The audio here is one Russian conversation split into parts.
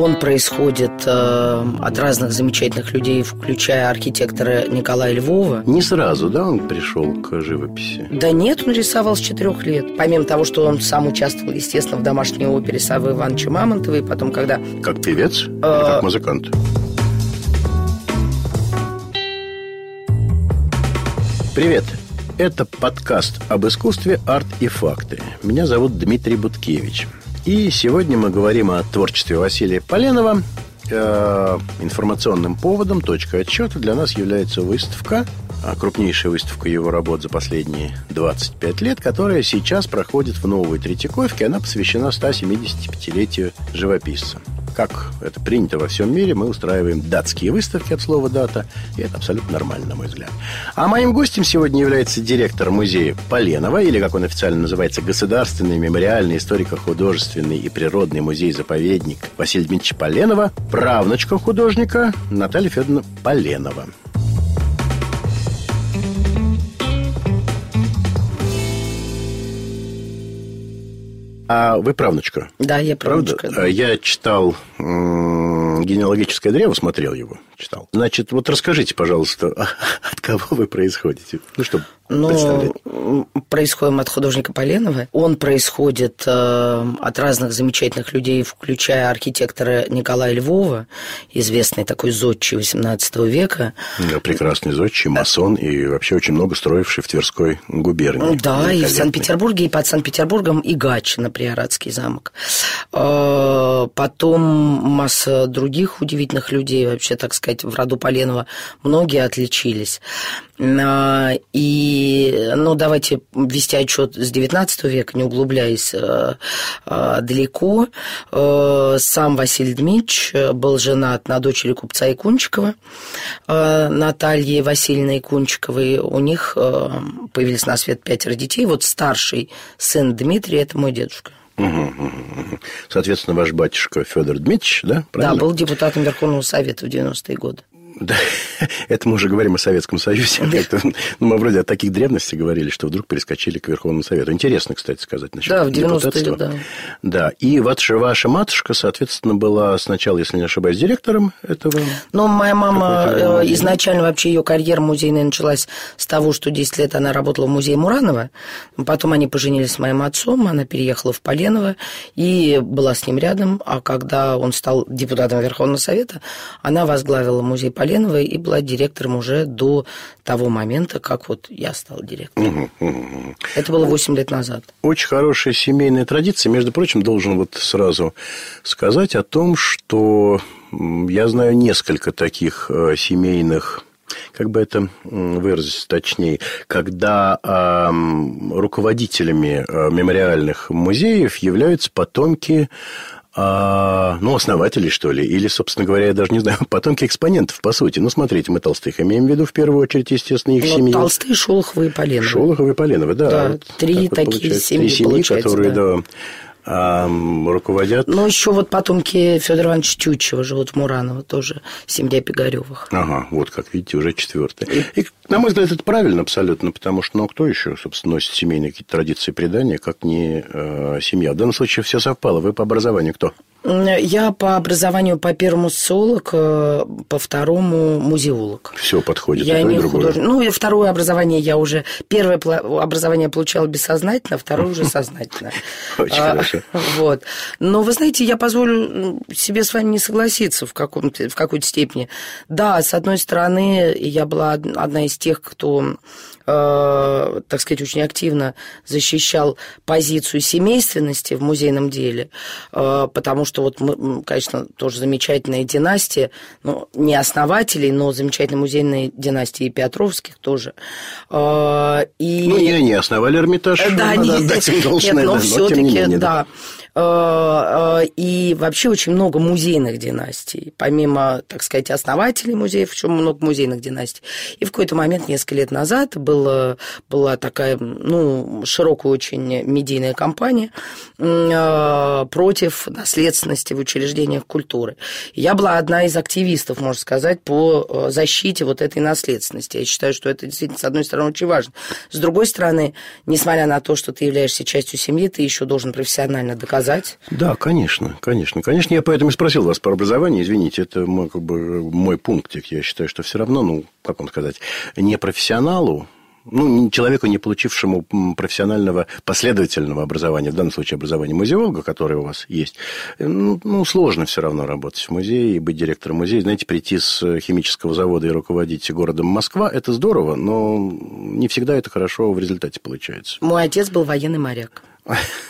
Он происходит э, от разных замечательных людей, включая архитектора Николая Львова. Не сразу, да, он пришел к живописи? Да нет, он рисовал с четырех лет. Помимо того, что он сам участвовал, естественно, в домашней опере Савы Ивановича Мамонтова, и потом, когда... Как певец или как музыкант? Привет! Это подкаст об искусстве, арт и факты. Меня зовут Дмитрий Буткевич. И сегодня мы говорим о творчестве Василия Поленова. Э, информационным поводом, точкой отсчета для нас является выставка, крупнейшая выставка его работ за последние 25 лет, которая сейчас проходит в Новой Третьяковке. Она посвящена 175-летию живописца как это принято во всем мире, мы устраиваем датские выставки от слова «дата», и это абсолютно нормально, на мой взгляд. А моим гостем сегодня является директор музея Поленова, или, как он официально называется, Государственный мемориальный историко-художественный и природный музей-заповедник Василий Дмитриевич Поленова, правнучка художника Наталья Федоровна Поленова. А вы правнучка? Да, я правнучка. Правда? Да. Я читал генеалогическое древо, смотрел его, читал. Значит, вот расскажите, пожалуйста, от кого вы происходите? Ну, чтобы ну, происходим от художника Поленова. Он происходит э, от разных замечательных людей, включая архитектора Николая Львова, известный такой зодчий XVIII века. Да, прекрасный зодчий, масон и вообще очень много строивший в Тверской губернии. Да, и в Санкт-Петербурге, и под Санкт-Петербургом, и Гатчина, Приорадский замок. Э, потом масса других удивительных людей, вообще, так сказать, в роду Поленова многие отличились. Э, и ну, давайте вести отчет с XIX века, не углубляясь э, э, далеко. Сам Василий Дмитриевич был женат на дочери купца Якунчикова, Натальи Васильевны Якунчиковой. У них появились на свет пятеро детей. Вот старший сын Дмитрий – это мой дедушка. Соответственно, ваш батюшка Федор Дмитриевич, да? Правильно? Да, был депутатом Верховного Совета в 90-е годы. Да, это мы уже говорим о Советском Союзе. Ну, мы вроде о таких древностях говорили, что вдруг перескочили к Верховному Совету. Интересно, кстати, сказать насчет Да, в 90-е, да. Да, и ваша, ваша матушка, соответственно, была сначала, если не ошибаюсь, директором этого... Ну, моя мама э, изначально вообще ее карьера музейная началась с того, что 10 лет она работала в музее Муранова. Потом они поженились с моим отцом, она переехала в Поленово и была с ним рядом. А когда он стал депутатом Верховного Совета, она возглавила музей Поленова и была директором уже до того момента, как вот я стал директором. Угу, угу. Это было 8 лет назад. Очень хорошая семейная традиция. Между прочим, должен вот сразу сказать о том, что я знаю несколько таких э, семейных как бы это выразить точнее, когда э, руководителями мемориальных музеев являются потомки а, ну, основатели, что ли, или, собственно говоря, я даже не знаю, потомки экспонентов, по сути. Ну, смотрите, мы Толстых имеем в виду, в первую очередь, естественно, их ну, семьи. Толстые, Шолоховы и Поленовы. Шолоховы и Поленовы, да. Да, вот три так вот такие семьи, Три семьи, которые, да, да руководят... Ну, еще вот потомки Федора Ивановича Тютчева живут в Мураново, тоже семья Пигаревых. Ага, вот как видите, уже четвертая. И, на мой взгляд, это правильно абсолютно, потому что, ну, кто еще, собственно, носит семейные какие-то традиции предания, как не э, семья. В данном случае все совпало. Вы по образованию кто? Я по образованию по первому социолог, э, по второму музеолог. Все подходит. Я не художник. Ну, и второе образование я уже... Первое образование получала бессознательно, второе уже сознательно. Очень хорошо. Вот. Но, вы знаете, я позволю себе с вами не согласиться в, каком-то, в какой-то степени. Да, с одной стороны, я была одна из тех, кто э, так сказать, очень активно защищал позицию семейственности в музейном деле, э, потому что вот мы, конечно, тоже замечательная династия, ну, не основателей, но замечательная музейная династия и Петровских тоже. Э, и... Ну, не они основали Эрмитаж, да, надо не, отдать им должное, нет, но, но все-таки, да. Э, э, и вообще очень много музейных династий, помимо, так сказать, основателей музеев, еще много музейных династий. И в какой-то момент, несколько лет назад, было, была такая, ну, широкая очень медийная кампания э, против наследственности в учреждениях культуры. Я была одна из активистов, можно сказать, по защите вот этой наследственности. Я считаю, что это действительно, с одной стороны, очень важно. С другой стороны, несмотря на то, что ты являешься частью семьи, ты еще должен профессионально доказать рассказать. Да, конечно, конечно. Конечно, я поэтому и спросил вас про образование. Извините, это мой, как бы, мой пунктик. Я считаю, что все равно, ну, как вам сказать, не профессионалу, ну, человеку, не получившему профессионального последовательного образования, в данном случае образования музеолога, которое у вас есть, ну, ну, сложно все равно работать в музее и быть директором музея. Знаете, прийти с химического завода и руководить городом Москва – это здорово, но не всегда это хорошо в результате получается. Мой отец был военный моряк.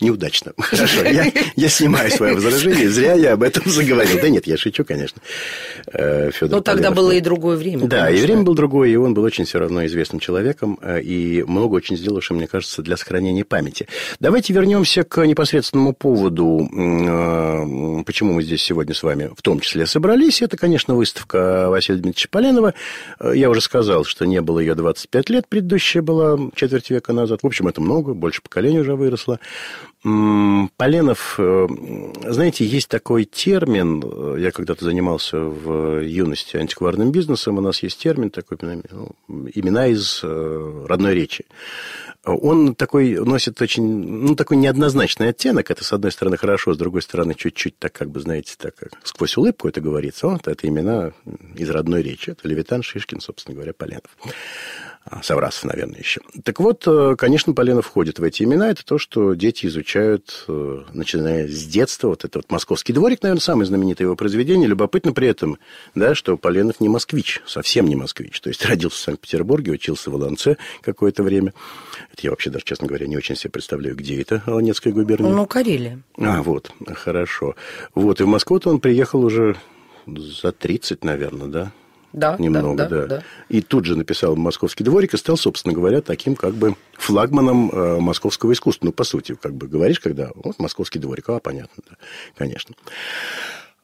неудачно. Хорошо, я, я снимаю свое возражение. Зря я об этом заговорил. Да нет, я шучу, конечно. Э, Федор Ну, тогда было и другое время. Да, конечно. и время было другое, и он был очень все равно известным человеком, э, и много очень сделавшим, мне кажется, для сохранения памяти. Давайте вернемся к непосредственному поводу, э, почему мы здесь сегодня с вами в том числе собрались. Это, конечно, выставка Василия Дмитриевича Поленова. Я уже сказал, что не было ее 25 лет, предыдущая была четверть века назад. В общем, это много, больше поколений уже выросло. Поленов, э, знаете, есть такой термин, э, я когда-то занимался в юности антикварным бизнесом, у нас есть термин такой, ну, имена из э, родной речи. Он такой носит очень, ну, такой неоднозначный оттенок. Это, с одной стороны, хорошо, с другой стороны, чуть-чуть так, как бы, знаете, так, как сквозь улыбку это говорится. Вот это имена из родной речи. Это Левитан, Шишкин, собственно говоря, Поленов. А, Саврасов, наверное, еще. Так вот, э, конечно, Поленов входит в эти имена. Это то, что дети изучают, э, начиная с детства. Вот это вот «Московский дворик», наверное, самое знаменитое его произведение. Любопытно при этом, да, что Поленов не москвич, совсем не москвич. То есть, родился в Санкт-Петербурге, учился в Волонце какое-то время. Это я вообще даже, честно говоря, не очень себе представляю, где это, Волонецкая губерния. Ну, Карелия. А, вот, хорошо. Вот, и в Москву-то он приехал уже за 30, наверное, да? Да, немного, да, да, да. И тут же написал «Московский дворик» и стал, собственно говоря, таким как бы флагманом э, московского искусства. Ну, по сути, как бы говоришь, когда вот «Московский дворик», а, понятно, да, конечно.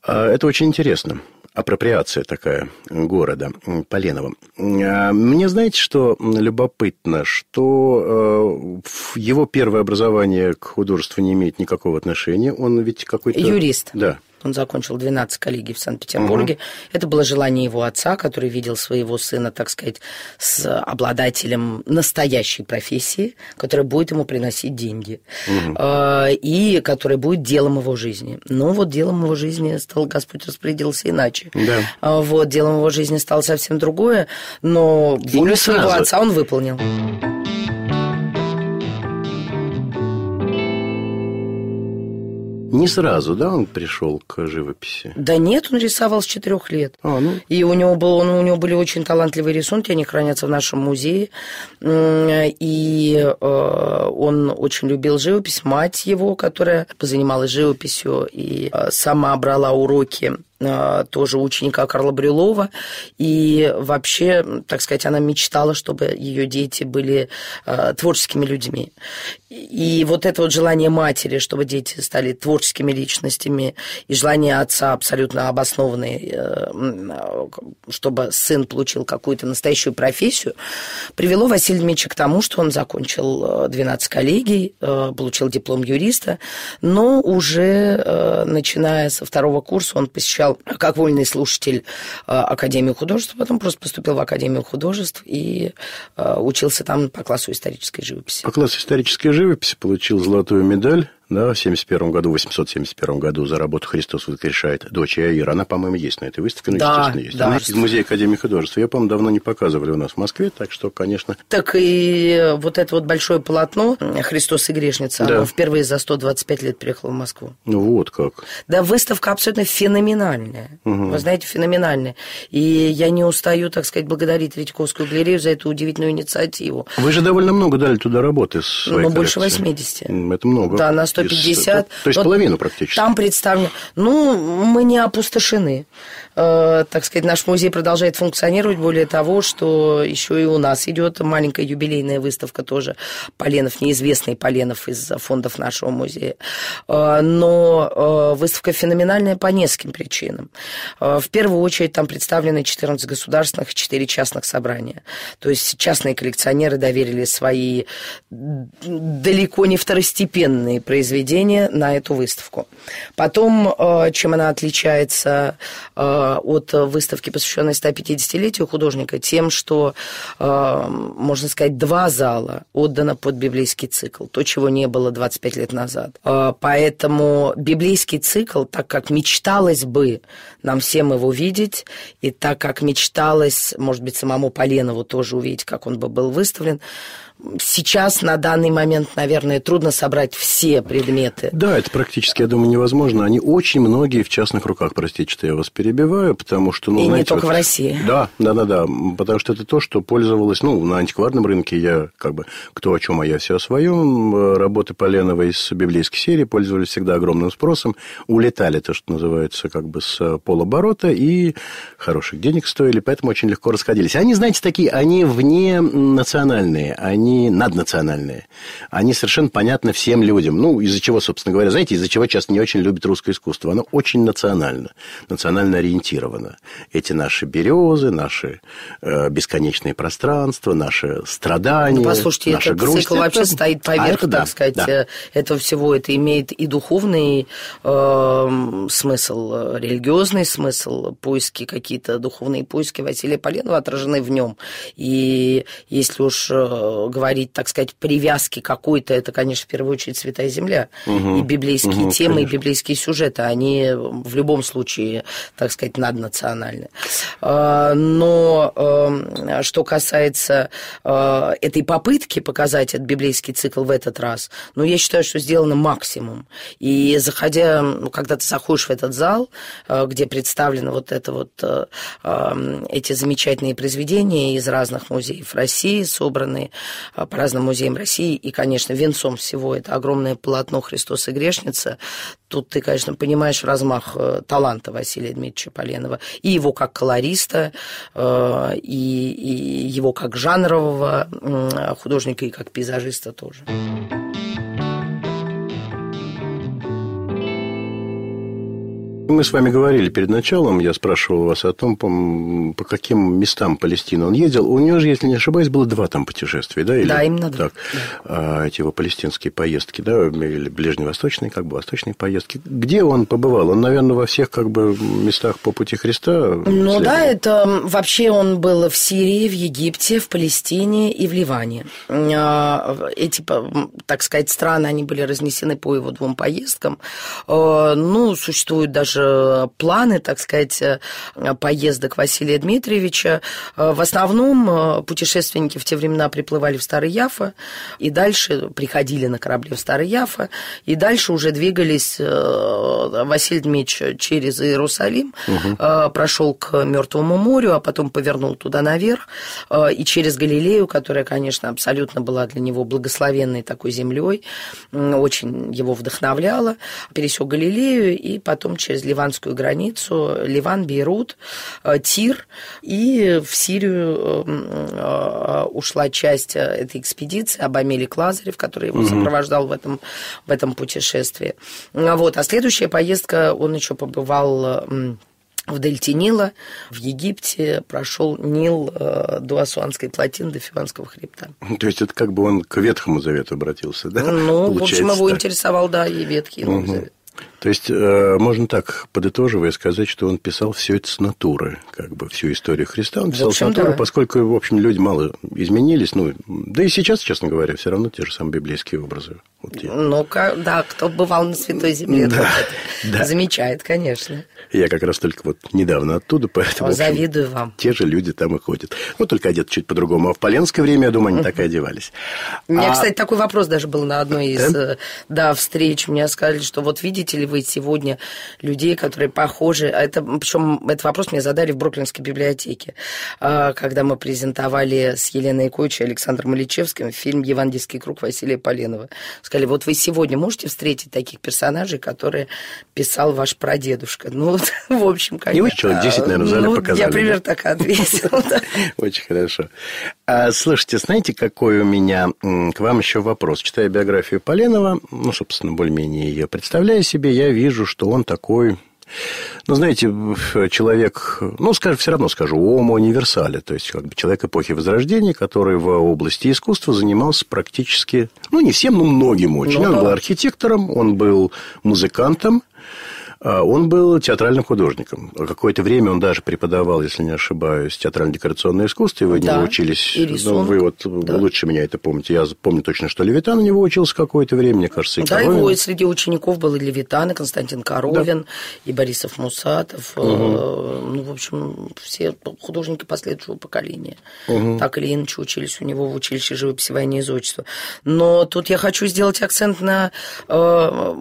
А, это очень интересно. Апроприация такая города Поленова. А, мне знаете, что любопытно, что э, его первое образование к художеству не имеет никакого отношения. Он ведь какой-то... Юрист. Да, он закончил 12 коллегий в Санкт-Петербурге. Угу. Это было желание его отца, который видел своего сына, так сказать, с обладателем настоящей профессии, которая будет ему приносить деньги. Угу. И которая будет делом его жизни. Но вот делом его жизни стал Господь распорядился иначе. Да. А, вот, делом его жизни стало совсем другое, но волю своего отца он выполнил. Не сразу, да, он пришел к живописи? Да нет, он рисовал с четырех лет. А, ну. И у него, был, он, у него были очень талантливые рисунки, они хранятся в нашем музее. И э, он очень любил живопись. Мать его, которая занималась живописью и э, сама брала уроки тоже ученика Карла Брюлова, и вообще, так сказать, она мечтала, чтобы ее дети были э, творческими людьми. И вот это вот желание матери, чтобы дети стали творческими личностями, и желание отца абсолютно обоснованное, э, чтобы сын получил какую-то настоящую профессию, привело Василия Дмитриевича к тому, что он закончил 12 коллегий, получил диплом юриста, но уже начиная со второго курса он посещал изучал как вольный слушатель э, Академию художеств, потом просто поступил в Академию художеств и э, учился там по классу исторической живописи. По классу исторической живописи получил золотую медаль да, в 71 году, в 871 году за работу «Христос воскрешает» дочь Аира. Она, по-моему, есть на этой выставке, ну, да, естественно, есть. Да. Она из Музея Академии художеств. Ее, по-моему, давно не показывали у нас в Москве, так что, конечно... Так и вот это вот большое полотно «Христос и грешница», да. оно впервые за 125 лет приехало в Москву. Ну, вот как. Да, выставка абсолютно феноменальная. Угу. Вы знаете, феноменальная. И я не устаю, так сказать, благодарить Третьяковскую галерею за эту удивительную инициативу. Вы же довольно много дали туда работы Ну, больше 80. Это много. Да, на 150. то есть вот половину практически. Там представлено. Ну, мы не опустошены. Э, так сказать, наш музей продолжает функционировать. Более того, что еще и у нас идет маленькая юбилейная выставка тоже Поленов, неизвестный Поленов из фондов нашего музея. Э, но э, выставка феноменальная по нескольким причинам. В первую очередь там представлены 14 государственных и 4 частных собрания. То есть частные коллекционеры доверили свои далеко не второстепенные произведения произведение на эту выставку. Потом, э, чем она отличается э, от выставки, посвященной 150-летию художника, тем, что, э, можно сказать, два зала отдано под библейский цикл, то, чего не было 25 лет назад. Поэтому библейский цикл, так как мечталось бы нам всем его видеть, и так как мечталось, может быть, самому Поленову тоже увидеть, как он бы был выставлен, сейчас на данный момент, наверное, трудно собрать все предметы. Да, это практически, я думаю, невозможно. Они очень многие в частных руках, простите, что я вас перебиваю, потому что... Ну, И знаете, не только вот, в России. Да, да, да, да, потому что это то, что пользовалось, ну, на антикварном рынке я как бы кто о чем, а я все о своем. Работы Поленовой из библейской серии пользовались всегда огромным спросом, улетали, то, что называется, как бы с полоборота, и хороших денег стоили, поэтому очень легко расходились. Они, знаете, такие, они вне национальные, они они наднациональные. Они совершенно понятны всем людям. Ну, из-за чего, собственно говоря, знаете, из-за чего сейчас не очень любят русское искусство. Оно очень национально, национально ориентировано. Эти наши березы, наши э, бесконечные пространства, наши страдания, ну, послушайте, наша этот грусть. цикл это... вообще стоит поверх, а это, так да, сказать, да. Э, этого всего. Это имеет и духовный э, смысл, религиозный смысл, поиски какие-то духовные поиски Василия Поленова отражены в нем. И если уж э, говорить, так сказать, привязки какой-то, это, конечно, в первую очередь Святая Земля. Угу. И библейские угу, темы, конечно. и библейские сюжеты, они в любом случае, так сказать, наднациональны. А, но эм, что касается э, этой попытки показать этот библейский цикл в этот раз, ну, я считаю, что сделано максимум. И заходя, ну, когда ты заходишь в этот зал, э, где представлены вот это вот э, эм, эти замечательные произведения из разных музеев России, собранные по разным музеям России. И, конечно, венцом всего это огромное полотно «Христос и грешница». Тут ты, конечно, понимаешь размах э, таланта Василия Дмитриевича Поленова. И его как колориста, э, и, его как жанрового художника, и как пейзажиста тоже. Мы с вами говорили перед началом, я спрашивал вас о том, по, по каким местам Палестины он ездил. У него же, если не ошибаюсь, было два там путешествия, да? Или, да, именно два. Так, да. А, эти его палестинские поездки, да, или ближневосточные, как бы, восточные поездки. Где он побывал? Он, наверное, во всех, как бы, местах по пути Христа Ну следовал. да, это вообще он был в Сирии, в Египте, в Палестине и в Ливане. А, эти, так сказать, страны, они были разнесены по его двум поездкам. А, ну, существуют даже планы, так сказать, э, поездок Василия Дмитриевича. Э, в основном э, путешественники в те времена приплывали в Старый Яфа и дальше приходили на корабле в Старый Яфа, и дальше уже двигались Василий Дмитриевич через Иерусалим, угу. прошел к Мертвому морю, а потом повернул туда наверх, и через Галилею, которая, конечно, абсолютно была для него благословенной такой землей, очень его вдохновляла, пересек Галилею и потом через ливанскую границу, Ливан, Бейрут, э, Тир, и в Сирию э, э, ушла часть этой экспедиции, Абамелик Лазарев, который его сопровождал в этом, в этом путешествии. Вот. А следующая поездка, он еще побывал в дельте Нила, в Египте прошел Нил э, до Асуанской плотины, до Фиванского хребта. То есть это как бы он к Ветхому Завету обратился, да? Ну, Получается, в общем, его так. интересовал, да, и Ветхий, Новый угу. Завет. То есть, э, можно так, подытоживая, сказать, что он писал все это с натуры, как бы всю историю Христа. Он писал общем, с натуры, да. поскольку, в общем, люди мало изменились. Ну, да и сейчас, честно говоря, все равно те же самые библейские образы. Вот ну, да, кто бывал на Святой Земле, да, да. замечает, конечно. Я как раз только вот недавно оттуда, поэтому... О, общем, завидую вам. Те же люди там и ходят. Ну, только одеты чуть по-другому. А в поленское время, я думаю, они так и одевались. У меня, а... кстати, такой вопрос даже был на одной из да? Да, встреч. Мне сказали, что вот видите ли вы сегодня людей, которые похожи... А это, причем этот вопрос мне задали в Бруклинской библиотеке, а, когда мы презентовали с Еленой Койч и Александром Ильичевским фильм «Евангельский круг» Василия Поленова. Сказали, вот вы сегодня можете встретить таких персонажей, которые писал ваш прадедушка? Ну, в общем, конечно. И вы человек 10, наверное, в зале ну, показали. Я примерно так ответила. Очень хорошо. А, слушайте, знаете, какой у меня к вам еще вопрос? Читая биографию Поленова, ну, собственно, более-менее ее представляя себе, я вижу, что он такой Ну, знаете, человек, ну, скажем, все равно скажу, омо универсале, то есть, как бы человек эпохи Возрождения, который в области искусства занимался практически, ну, не всем, но многим очень. Ну, он да. был архитектором, он был музыкантом, он был театральным художником. Какое-то время он даже преподавал, если не ошибаюсь, театрально-декорационное искусство, и вы да, него учились. И ну, вы вот да. лучше меня это помните. Я помню точно, что Левитан у него учился какое-то время, мне кажется, и Да, Коровин. его среди учеников был и Левитан, и Константин Коровин, да. и Борисов Мусатов. Угу. Ну, в общем, все художники последующего поколения. Угу. Так или иначе учились у него в училище живописи, войны и зодчества. Но тут я хочу сделать акцент на, э,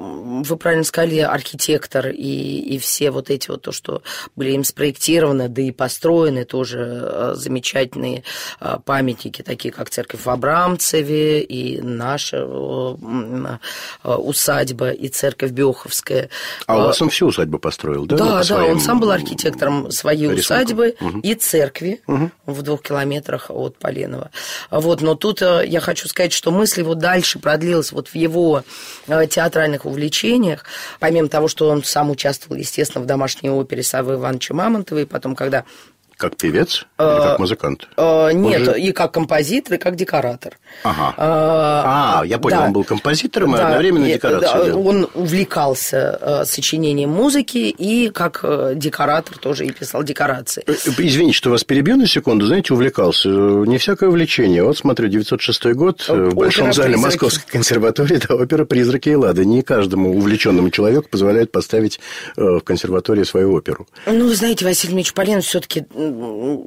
вы правильно сказали, архитектор и, и все вот эти вот то, что были им спроектированы, да и построены тоже э, замечательные э, памятники, такие как церковь в Абрамцеве и наша э, усадьба, и церковь Беховская. А у вас он всю усадьбу построил, да? Да, да, он сам был архитектором своей рисункам. усадьбы угу. и церкви угу. в двух километрах от Поленова. Вот, но тут я хочу сказать, что мысль его дальше продлилась вот в его театральных увлечениях, помимо того, что он сам участвовал, естественно, в домашней опере Савы Ивановича Мамонтова, и потом, когда как певец или как а, музыкант? А, нет, же... и как композитор, и как декоратор. Ага. А, а я понял, да. он был композитором и одновременно декорацией. Да, он увлекался э, сочинением музыки и как э, декоратор тоже и писал декорации. Э, извините, что вас перебью на секунду. Знаете, увлекался. Не всякое увлечение. Вот смотрю, 906 год в Большом зале «Призраки». Московской консерватории да, опера «Призраки и лады». Не каждому увлеченному человеку позволяют поставить в консерватории свою оперу. Ну, вы знаете, Василий Дмитриевич Полен все-таки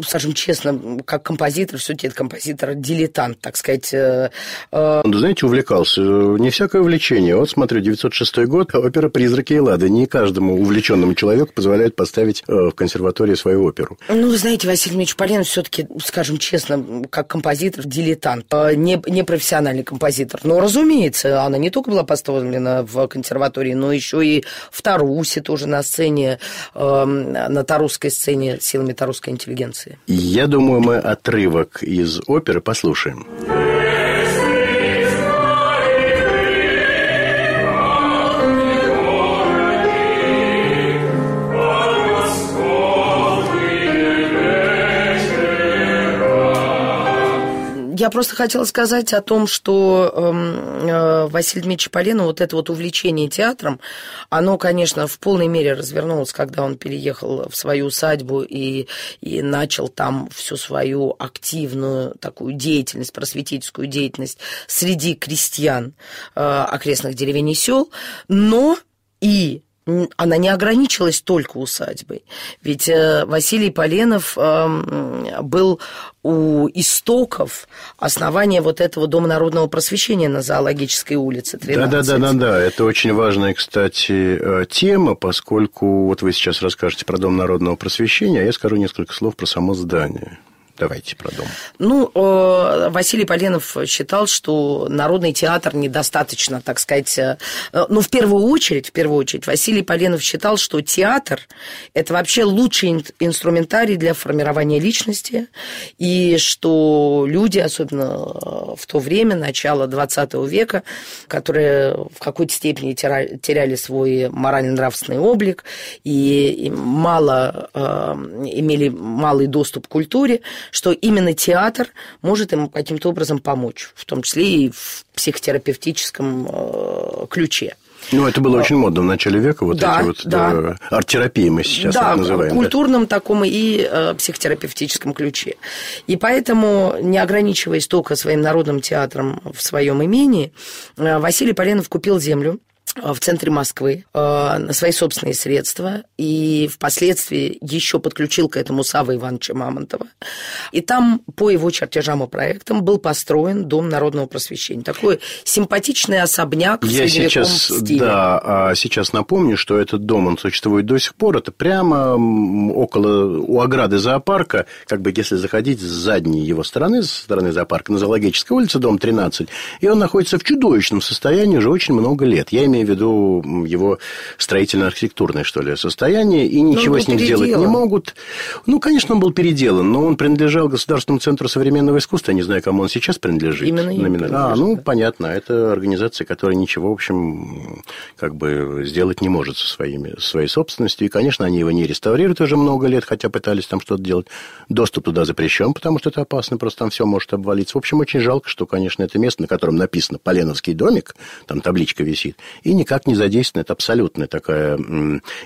скажем честно, как композитор, все-таки это композитор-дилетант, так сказать. Э, э. Знаете, увлекался. Не всякое увлечение. Вот смотрю, 906 год, опера «Призраки и лады». Не каждому увлеченному человеку позволяют поставить э, в консерватории свою оперу. Ну, знаете, Василий Дмитриевич Полен все-таки, скажем честно, как композитор, дилетант, не, не профессиональный композитор. Но, разумеется, она не только была поставлена в консерватории, но еще и в Тарусе тоже на сцене, на тарусской сцене силами тарусской интеллигенции. Я думаю, мы отрывок из оперы послушаем. Я просто хотела сказать о том, что эм, э, Василий Дмитриевич Поленов, вот это вот увлечение театром, оно, конечно, в полной мере развернулось, когда он переехал в свою усадьбу и, и начал там всю свою активную такую деятельность, просветительскую деятельность среди крестьян э, окрестных деревень и сел, но и она не ограничилась только усадьбой. Ведь э, Василий Поленов эм, был у истоков основания вот этого Дома народного просвещения на Зоологической улице 13. Да, да, да, да, да. Это очень важная, кстати, э, тема, поскольку вот вы сейчас расскажете про Дом народного просвещения, а я скажу несколько слов про само здание. Давайте про дом. Ну, э, Василий Поленов считал, что Народный театр недостаточно, так сказать... Э, ну, в первую очередь, в первую очередь, Василий Поленов считал, что театр – это вообще лучший инструментарий для формирования личности, и что люди, особенно в то время, начало 20 века, которые в какой-то степени теряли свой морально-нравственный облик и мало э, имели малый доступ к культуре, что именно театр может им каким-то образом помочь, в том числе и в психотерапевтическом э, ключе. Ну, это было очень модно в начале века, вот да, эти вот да. да, арт-терапии мы сейчас да, это называем. В культурном да. таком и э, психотерапевтическом ключе. И поэтому, не ограничиваясь только своим народным театром в своем имении, э, Василий Поленов купил землю Э, в центре Москвы э, на свои собственные средства и впоследствии еще подключил к этому Сава Ивановича Мамонтова. И там по его чертежам и проектам был построен Дом народного просвещения. Такой симпатичный особняк Я в сейчас, стиле. Да, а сейчас напомню, что этот дом, он существует до сих пор. Это прямо около, у ограды зоопарка, как бы если заходить с задней его стороны, с стороны зоопарка, на Зоологической улице, дом 13, и он находится в чудовищном состоянии уже очень много лет. Я имею в виду его строительно-архитектурное, что ли, состояние, и ничего с ним переделан. сделать не могут. Ну, конечно, он был переделан, но он принадлежал Государственному центру современного искусства, я не знаю, кому он сейчас принадлежит. Именно номинально. А, ну, понятно, это организация, которая ничего, в общем, как бы сделать не может со своими, своей собственностью, и, конечно, они его не реставрируют уже много лет, хотя пытались там что-то делать. Доступ туда запрещен, потому что это опасно, просто там все может обвалиться. В общем, очень жалко, что, конечно, это место, на котором написано «Поленовский домик», там табличка висит, и никак не задействовано. Это абсолютная такая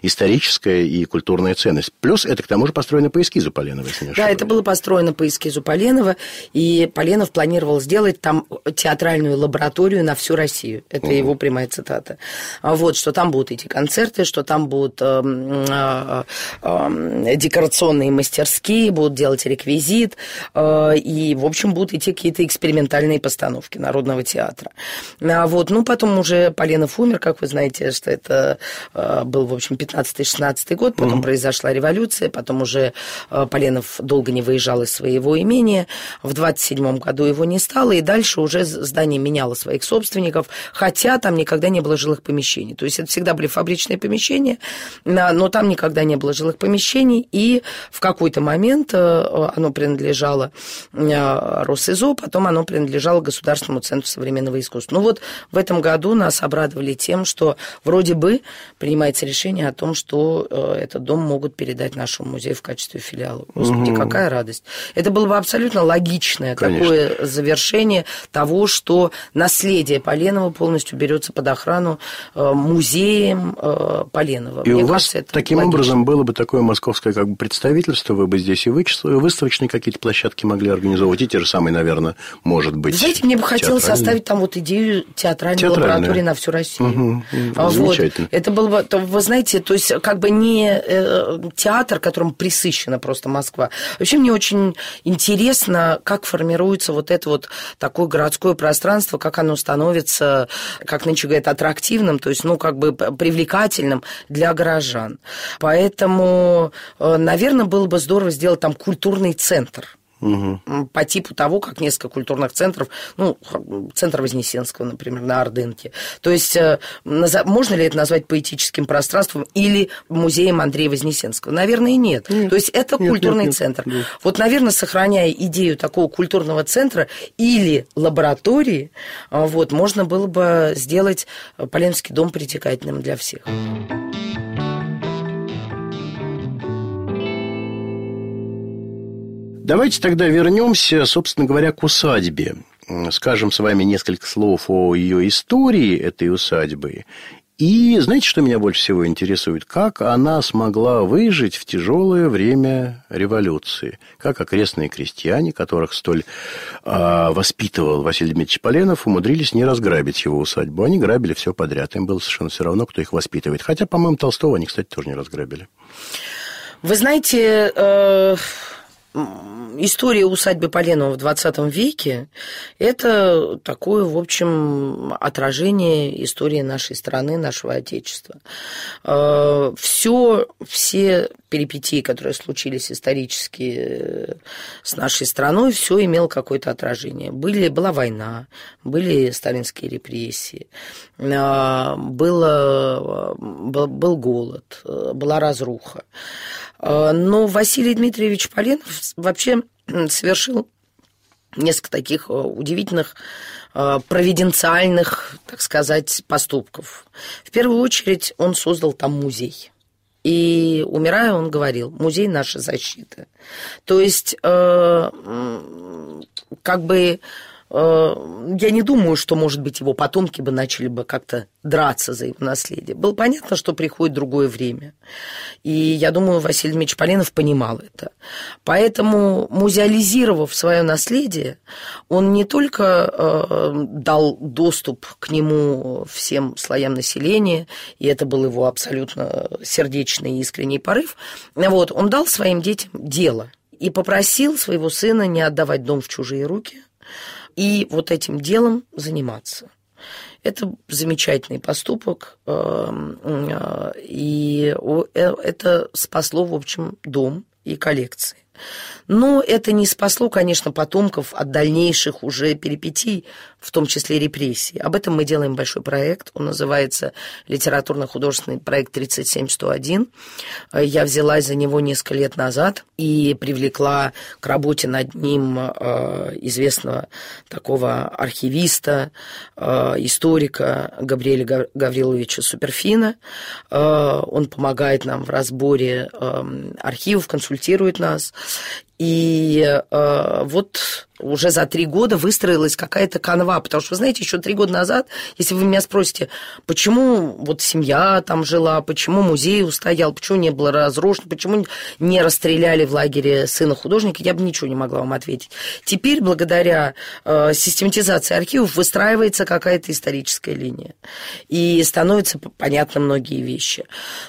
историческая и культурная ценность. Плюс это, к тому же, построено по эскизу Поленова, если не Да, это было построено по эскизу Поленова, и Поленов планировал сделать там театральную лабораторию на всю Россию. Это угу. его прямая цитата. А вот, что там будут эти концерты, что там будут э, э, э, декорационные мастерские, будут делать реквизит, э, и, в общем, будут идти какие-то экспериментальные постановки Народного театра. А вот, ну, потом уже Поленов умер, как вы знаете, что это э, был, в общем, 15-16 год, потом угу. произошла революция, потом уже э, Поленов долго не выезжал из своего имения, в 27 году его не стало, и дальше уже здание меняло своих собственников, хотя там никогда не было жилых помещений. То есть это всегда были фабричные помещения, но там никогда не было жилых помещений, и в какой-то момент э, оно принадлежало Росизо, потом оно принадлежало Государственному центру современного искусства. Ну вот в этом году нас обрадовали тем, что вроде бы принимается решение о том, что э, этот дом могут передать нашему музею в качестве филиала. Господи, угу. какая радость. Это было бы абсолютно логичное Конечно. такое завершение того, что наследие Поленова полностью берется под охрану э, музеем э, Поленова. И Мне у кажется, вас таким логично. образом было бы такое московское как бы представительство, вы бы здесь и выставочные какие-то площадки могли организовывать, и те же самые, наверное, может быть. Знаете, мне бы хотелось оставить там вот идею театральной лаборатории на всю Россию. Угу, вот. Замечательно. Это было бы, вы знаете, то есть как бы не э, театр, которым присыщена просто Москва. Вообще мне очень интересно, как формируется вот это вот такое городское пространство, как оно становится, как нынче говорят, аттрактивным, то есть, ну, как бы привлекательным для горожан. Поэтому, э, наверное, было бы здорово сделать там культурный центр – угу. по типу того, как несколько культурных центров, ну, центр Вознесенского, например, на Ордынке. То есть э, можно ли это назвать поэтическим пространством или музеем Андрея Вознесенского? Наверное, нет. нет. То есть это нет, культурный нет, центр. Нет. Вот, наверное, сохраняя идею такого культурного центра или лаборатории, э, вот, можно было бы сделать Поленский дом притекательным для всех. Давайте тогда вернемся, собственно говоря, к усадьбе. Скажем с вами несколько слов о ее истории этой усадьбы. И знаете, что меня больше всего интересует? Как она смогла выжить в тяжелое время революции? Как окрестные крестьяне, которых столь э, воспитывал Василий Дмитриевич Поленов, умудрились не разграбить его усадьбу? Они грабили все подряд. Им было совершенно все равно, кто их воспитывает. Хотя, по-моему, Толстого они, кстати, тоже не разграбили. Вы знаете, э, история усадьбы Поленова в 20 веке – это такое, в общем, отражение истории нашей страны, нашего Отечества. Э, все, все перипетии, которые случились исторически э, с нашей страной, все имело какое-то отражение. Были, была война, были сталинские репрессии, э, было, был, был голод, была разруха. Э, но Василий Дмитриевич Поленов вообще совершил несколько таких э, удивительных э, провиденциальных, так сказать, поступков. В первую очередь он создал там музей. И умирая, он говорил, музей наша защита. То есть, э, как бы я не думаю, что, может быть, его потомки бы начали бы как-то драться за его наследие. Было понятно, что приходит другое время. И я думаю, Василий Дмитриевич Поленов понимал это. Поэтому, музеализировав свое наследие, он не только э, дал доступ к нему всем слоям населения, и это был его абсолютно сердечный и искренний порыв, вот, он дал своим детям дело и попросил своего сына не отдавать дом в чужие руки – и вот этим делом заниматься. Это замечательный поступок, эм, и э, это спасло, в общем, дом и коллекции. Но это не спасло, конечно, потомков от дальнейших уже перипетий, в том числе репрессий. Об этом мы делаем большой проект. Он называется литературно-художественный проект 37101. Я взялась за него несколько лет назад и привлекла к работе над ним э, известного такого архивиста, э, историка Габриэля Гавриловича Суперфина. Э, он помогает нам в разборе архивов, консультирует нас. И э, вот уже за три года выстроилась какая-то канва, потому что, вы знаете, еще три года назад, если вы меня спросите, почему вот семья там жила, почему музей устоял, почему не было разрушено, почему не расстреляли в лагере сына художника, я бы ничего не могла вам ответить. Теперь, благодаря э, систематизации архивов, выстраивается какая-то историческая линия, и становятся понятны многие вещи.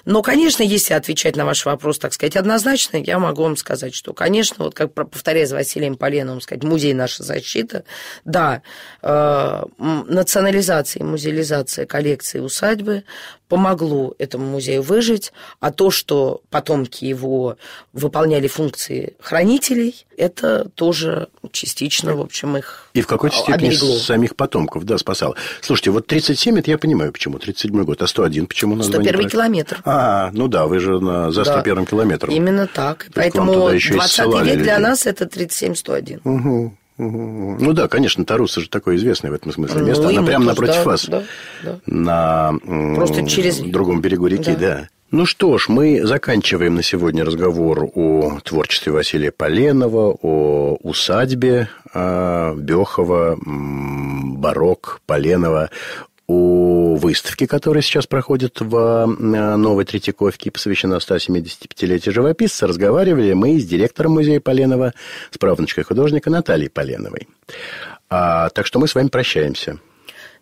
Но, конечно, если отвечать на ваш вопрос, так сказать, однозначно, я могу вам сказать, что, конечно, вот как повторяя за Василием Поленовым, сказать, музей наша защита, да, э, национализация и музеализация коллекции усадьбы помогло этому музею выжить, а то, что потомки его выполняли функции хранителей, это тоже частично, в общем, их И в какой-то степени оберегло. самих потомков, да, спасало. Слушайте, вот 37, это я понимаю, почему, 37 год, а 101, почему название? 101 километр. А, ну да, вы же на, за 101 да, километром. Именно так. Поэтому 20 век людей. для нас это 37-101. Угу. Ну да, конечно, Таруса же такое известное в этом смысле ну, место. Она прямо напротив да, вас. Да, да. На Просто через... другом берегу реки, да. да. Ну что ж, мы заканчиваем на сегодня разговор о творчестве Василия Поленова, о усадьбе а, Бехова, Барок, Поленова, о выставке, которая сейчас проходит в э, Новой Третьяковке посвящена 175-летию живописца, разговаривали мы с директором музея Поленова, с правнучкой художника Натальей Поленовой. А, так что мы с вами прощаемся.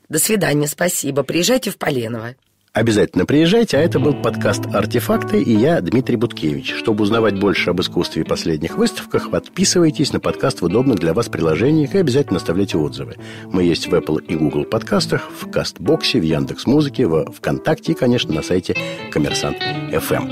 До свидания, спасибо. Приезжайте в Поленово. Обязательно приезжайте, а это был подкаст «Артефакты» и я, Дмитрий Буткевич. Чтобы узнавать больше об искусстве и последних выставках, подписывайтесь на подкаст в удобных для вас приложениях и обязательно оставляйте отзывы. Мы есть в Apple и Google подкастах, в Кастбоксе, в Яндекс.Музыке, в ВКонтакте и, конечно, на сайте «Коммерсант.фм».